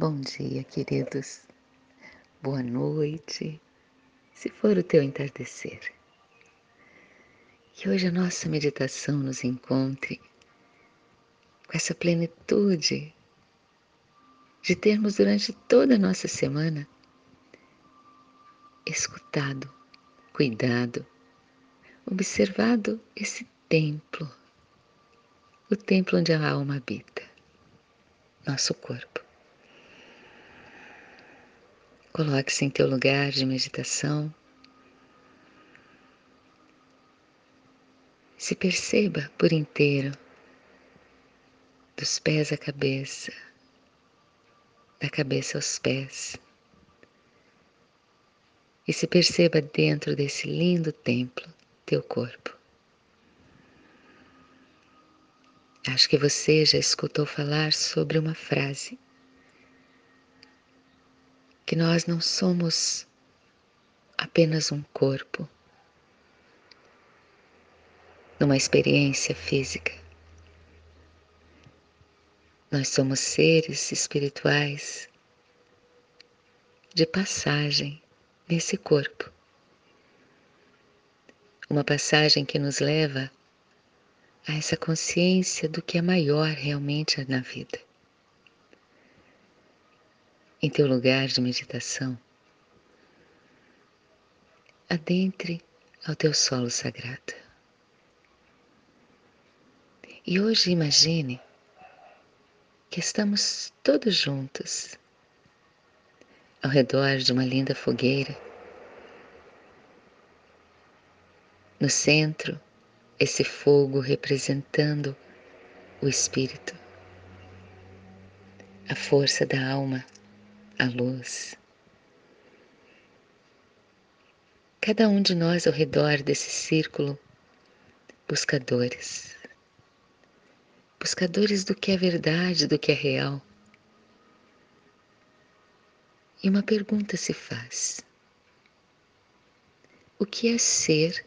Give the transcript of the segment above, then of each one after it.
Bom dia, queridos. Boa noite, se for o teu entardecer. Que hoje a nossa meditação nos encontre com essa plenitude de termos durante toda a nossa semana escutado, cuidado, observado esse templo, o templo onde a alma habita, nosso corpo. Coloque-se em teu lugar de meditação. Se perceba por inteiro, dos pés à cabeça, da cabeça aos pés. E se perceba dentro desse lindo templo, teu corpo. Acho que você já escutou falar sobre uma frase que nós não somos apenas um corpo, numa experiência física. Nós somos seres espirituais de passagem nesse corpo. Uma passagem que nos leva a essa consciência do que é maior realmente na vida em teu lugar de meditação, adentre ao teu solo sagrado. E hoje imagine que estamos todos juntos ao redor de uma linda fogueira. No centro, esse fogo representando o espírito, a força da alma a luz. Cada um de nós ao redor desse círculo, buscadores. Buscadores do que é verdade, do que é real. E uma pergunta se faz: O que é ser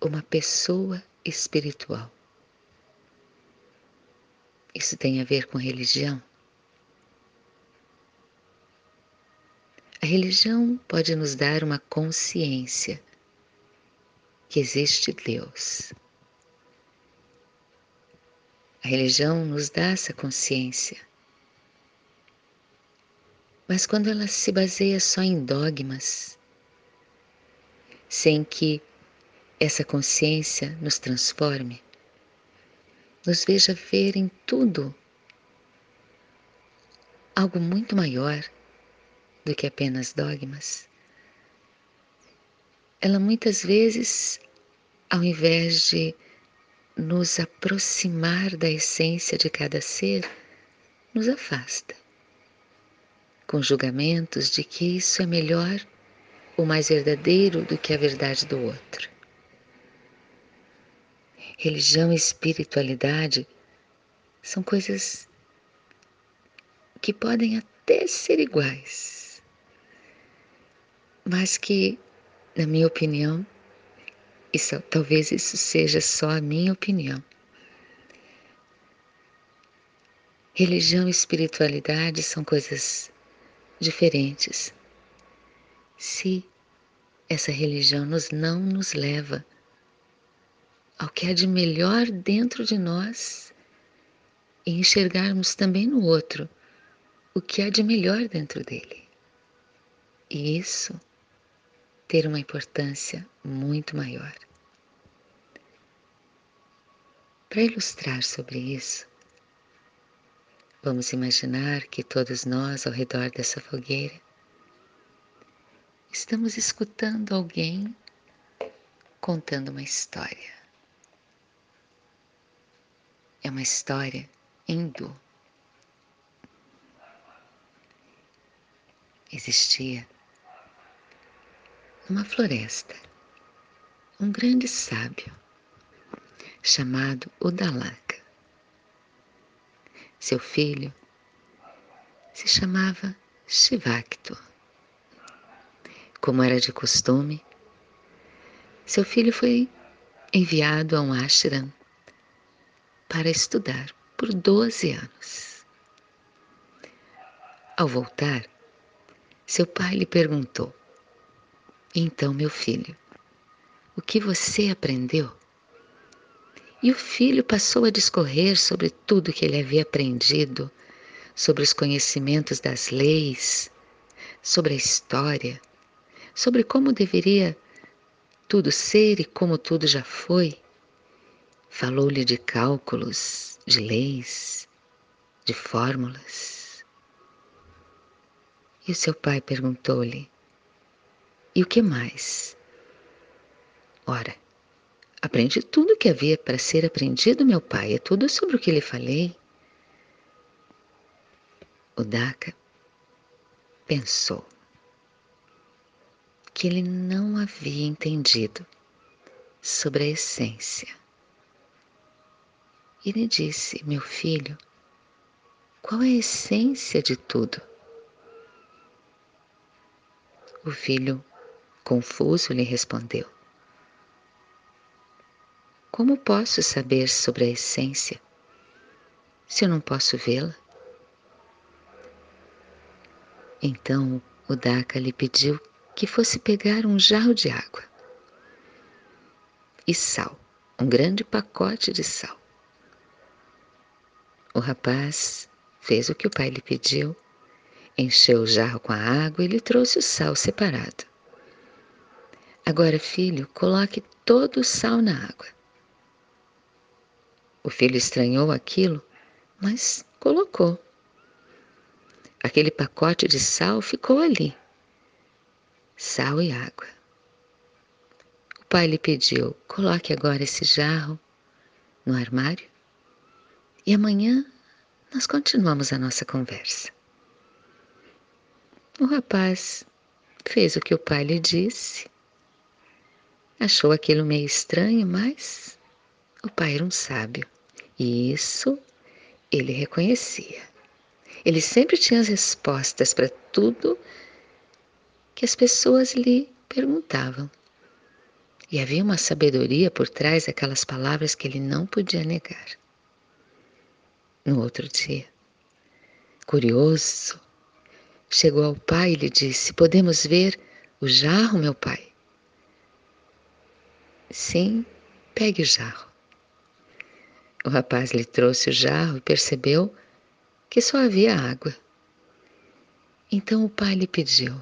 uma pessoa espiritual? Isso tem a ver com religião? A religião pode nos dar uma consciência que existe Deus. A religião nos dá essa consciência. Mas quando ela se baseia só em dogmas, sem que essa consciência nos transforme, nos veja ver em tudo algo muito maior do que apenas dogmas. Ela muitas vezes, ao invés de nos aproximar da essência de cada ser, nos afasta, com julgamentos de que isso é melhor ou mais verdadeiro do que a verdade do outro. Religião e espiritualidade são coisas que podem até ser iguais, mas que, na minha opinião, isso, talvez isso seja só a minha opinião. Religião e espiritualidade são coisas diferentes. Se essa religião nos não nos leva ao que há de melhor dentro de nós e enxergarmos também no outro o que há de melhor dentro dele. E isso ter uma importância muito maior. Para ilustrar sobre isso, vamos imaginar que todos nós ao redor dessa fogueira estamos escutando alguém contando uma história. É uma história hindu. Existia numa floresta, um grande sábio chamado Udalaka. Seu filho se chamava Shivakto. Como era de costume, seu filho foi enviado a um ashram para estudar por 12 anos. Ao voltar, seu pai lhe perguntou: Então, meu filho, o que você aprendeu? E o filho passou a discorrer sobre tudo que ele havia aprendido, sobre os conhecimentos das leis, sobre a história, sobre como deveria tudo ser e como tudo já foi. Falou-lhe de cálculos, de leis, de fórmulas. E o seu pai perguntou-lhe: E o que mais? Ora, aprendi tudo o que havia para ser aprendido, meu pai, é tudo sobre o que lhe falei. O Daca pensou que ele não havia entendido sobre a essência. Ele disse: Meu filho, qual é a essência de tudo? O filho, confuso, lhe respondeu: Como posso saber sobre a essência se eu não posso vê-la? Então o Daca lhe pediu que fosse pegar um jarro de água e sal, um grande pacote de sal. O rapaz fez o que o pai lhe pediu, encheu o jarro com a água e lhe trouxe o sal separado. Agora, filho, coloque todo o sal na água. O filho estranhou aquilo, mas colocou. Aquele pacote de sal ficou ali sal e água. O pai lhe pediu: coloque agora esse jarro no armário e amanhã nós continuamos a nossa conversa. O rapaz fez o que o pai lhe disse. Achou aquilo meio estranho, mas o pai era um sábio e isso ele reconhecia. Ele sempre tinha as respostas para tudo que as pessoas lhe perguntavam. E havia uma sabedoria por trás daquelas palavras que ele não podia negar. No outro dia, curioso, chegou ao pai e lhe disse: Podemos ver o jarro, meu pai? Sim, pegue o jarro. O rapaz lhe trouxe o jarro e percebeu que só havia água. Então o pai lhe pediu: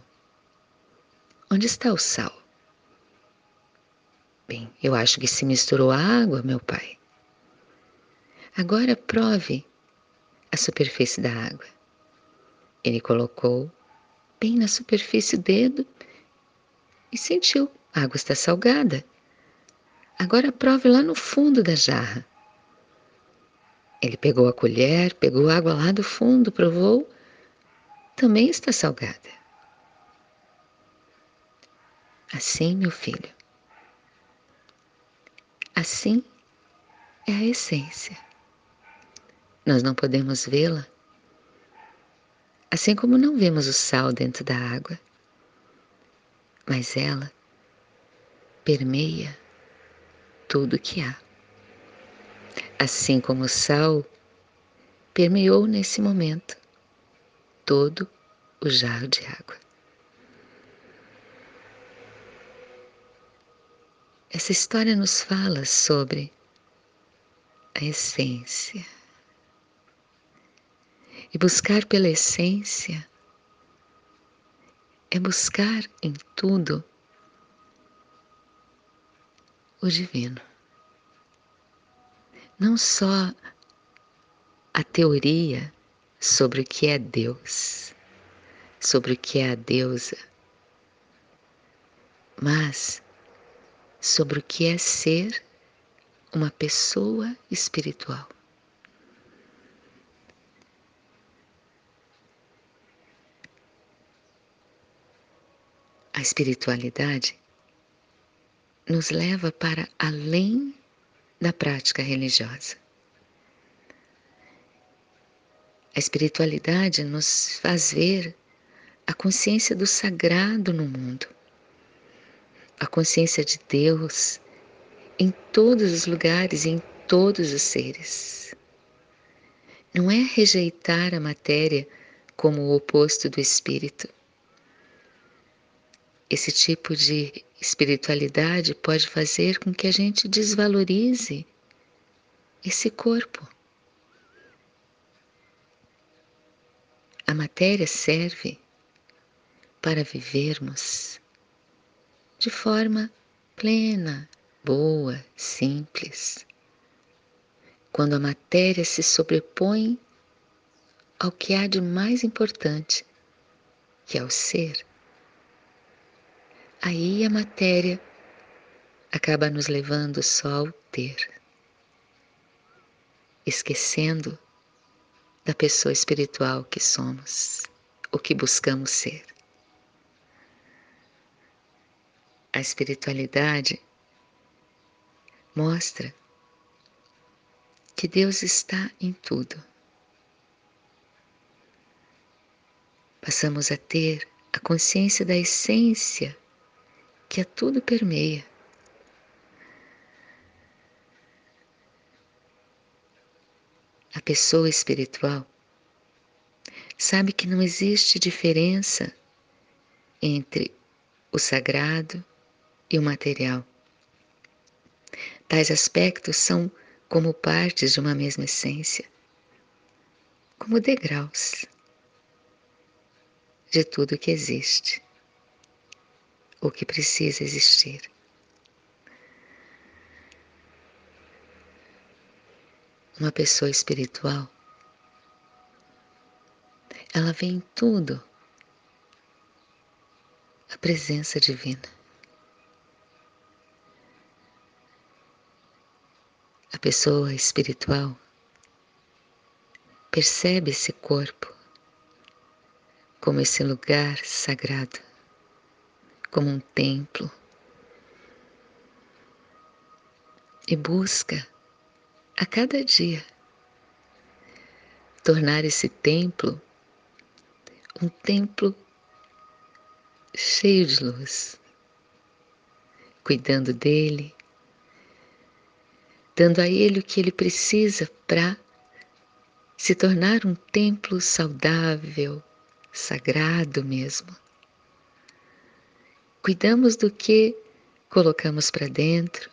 Onde está o sal? Bem, eu acho que se misturou a água, meu pai. Agora prove a superfície da água. Ele colocou bem na superfície o dedo e sentiu. A água está salgada. Agora prove lá no fundo da jarra. Ele pegou a colher, pegou água lá do fundo, provou. Também está salgada. Assim, meu filho, assim é a essência. Nós não podemos vê-la, assim como não vemos o sal dentro da água, mas ela permeia tudo que há. Assim como o sal permeou nesse momento todo o jarro de água. Essa história nos fala sobre a essência. E buscar pela essência é buscar em tudo o divino. Não só a teoria sobre o que é Deus, sobre o que é a deusa, mas sobre o que é ser uma pessoa espiritual. A espiritualidade nos leva para além da prática religiosa. A espiritualidade nos faz ver a consciência do sagrado no mundo a consciência de Deus em todos os lugares e em todos os seres. Não é rejeitar a matéria como o oposto do espírito. Esse tipo de espiritualidade pode fazer com que a gente desvalorize esse corpo. A matéria serve para vivermos de forma plena, boa, simples. Quando a matéria se sobrepõe ao que há de mais importante, que é o ser, aí a matéria acaba nos levando só ao ter, esquecendo da pessoa espiritual que somos, o que buscamos ser. A espiritualidade mostra que Deus está em tudo. Passamos a ter a consciência da essência que a tudo permeia. A pessoa espiritual sabe que não existe diferença entre o sagrado e o material. Tais aspectos são como partes de uma mesma essência, como degraus de tudo que existe, o que precisa existir. Uma pessoa espiritual, ela vê em tudo a presença divina. A pessoa espiritual percebe esse corpo como esse lugar sagrado, como um templo, e busca a cada dia tornar esse templo um templo cheio de luz, cuidando dele, dando a ele o que ele precisa para se tornar um templo saudável, sagrado mesmo. Cuidamos do que colocamos para dentro,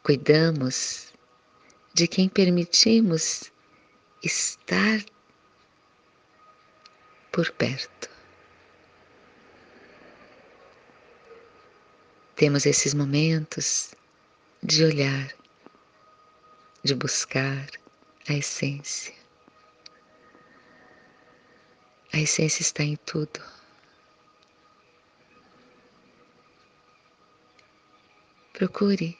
cuidamos de quem permitimos estar por perto. Temos esses momentos de olhar, de buscar a essência. A essência está em tudo. Procure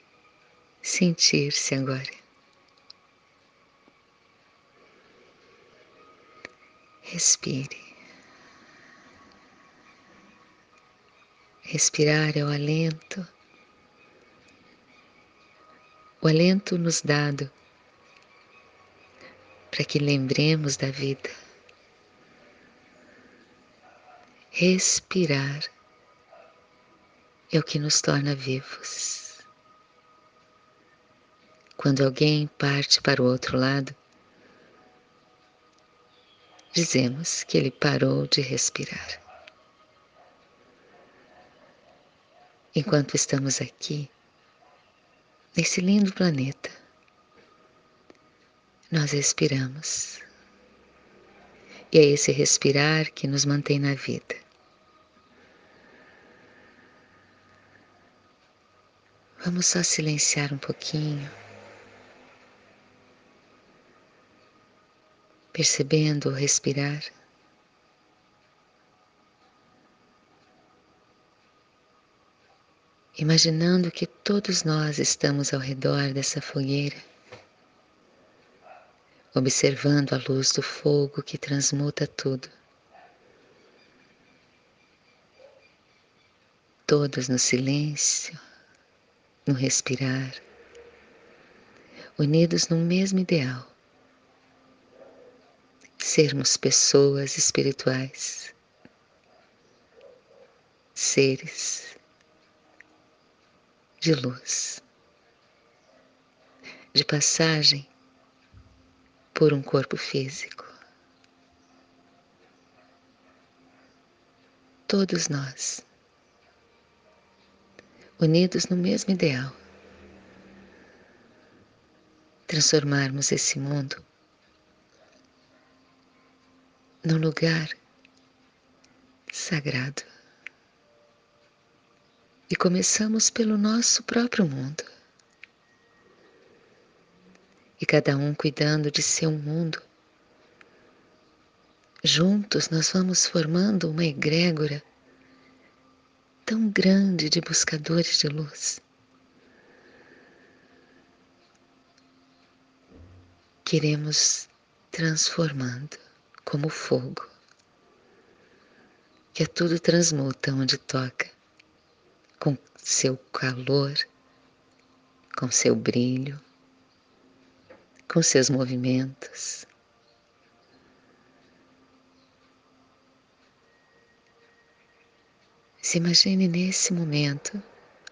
sentir-se agora. Respire. Respirar é o alento o alento nos dado para que lembremos da vida. Respirar é o que nos torna vivos. Quando alguém parte para o outro lado, dizemos que ele parou de respirar. Enquanto estamos aqui, nesse lindo planeta. Nós respiramos. E é esse respirar que nos mantém na vida. Vamos só silenciar um pouquinho, percebendo o respirar. imaginando que todos nós estamos ao redor dessa fogueira, observando a luz do fogo que transmuta tudo. Todos no silêncio, no respirar, unidos no mesmo ideal, sermos pessoas espirituais, seres de luz, de passagem por um corpo físico. Todos nós, unidos no mesmo ideal, transformarmos esse mundo num lugar sagrado. E começamos pelo nosso próprio mundo. E cada um cuidando de seu mundo. Juntos nós vamos formando uma egrégora tão grande de buscadores de luz. Queremos transformando como fogo, que a tudo transmuta onde toca, com seu calor, com seu brilho, com seus movimentos. Se imagine nesse momento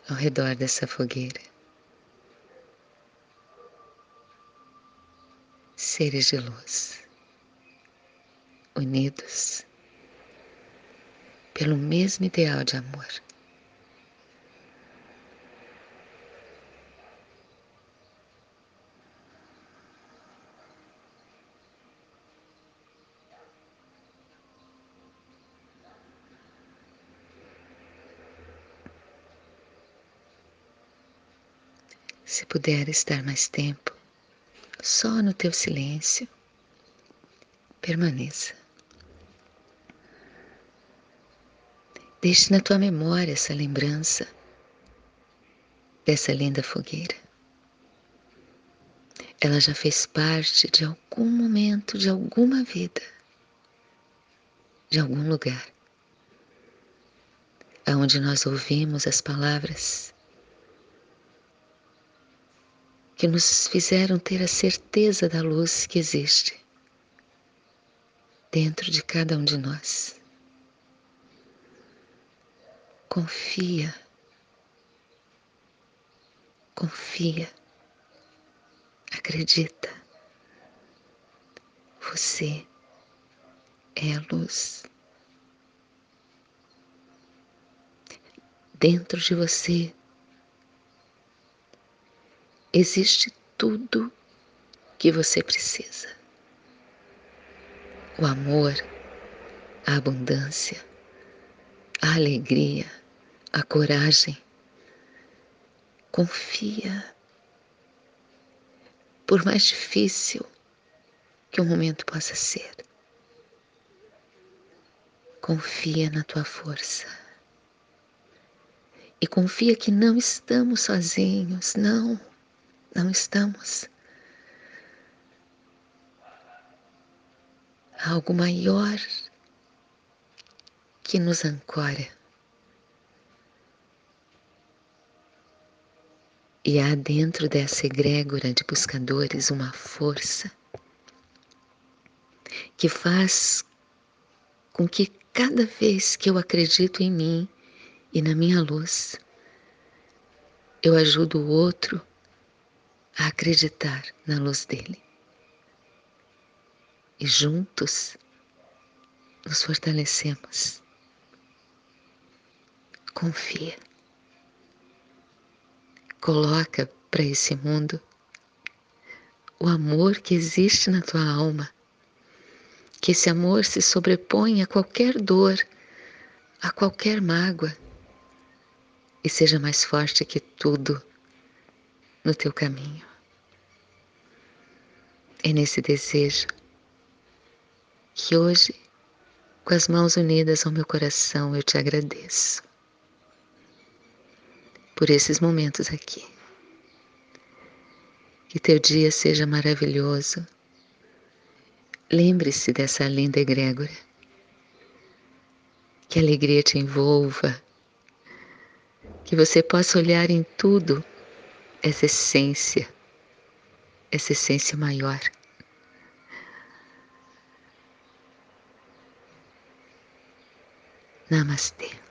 ao redor dessa fogueira. Seres de luz, unidos pelo mesmo ideal de amor. Se puder estar mais tempo, só no teu silêncio, permaneça. Deixe na tua memória essa lembrança dessa linda fogueira. Ela já fez parte de algum momento, de alguma vida, de algum lugar, aonde nós ouvimos as palavras que nos fizeram ter a certeza da luz que existe dentro de cada um de nós. Confia, confia, acredita. Você é a luz. Dentro de você existe tudo que você precisa. O amor, a abundância, a alegria, a coragem. Confia. Por mais difícil que o momento possa ser, confia na tua força. E confia que não estamos sozinhos, não não estamos. Algo maior que nos ancora. E há dentro dessa egrégora de buscadores uma força que faz com que cada vez que eu acredito em mim e na minha luz, eu ajudo o outro a acreditar na luz dele. E juntos nos fortalecemos. Confia. Coloca para esse mundo o amor que existe na tua alma. Que esse amor se sobreponha a qualquer dor, a qualquer mágoa e seja mais forte que tudo no teu caminho. É nesse desejo que hoje, com as mãos unidas ao meu coração, eu te agradeço por esses momentos aqui. Que teu dia seja maravilhoso. Lembre-se dessa linda egrégora. Que a alegria te envolva. Que você possa olhar em tudo essa essência, essa essência maior. Namastê.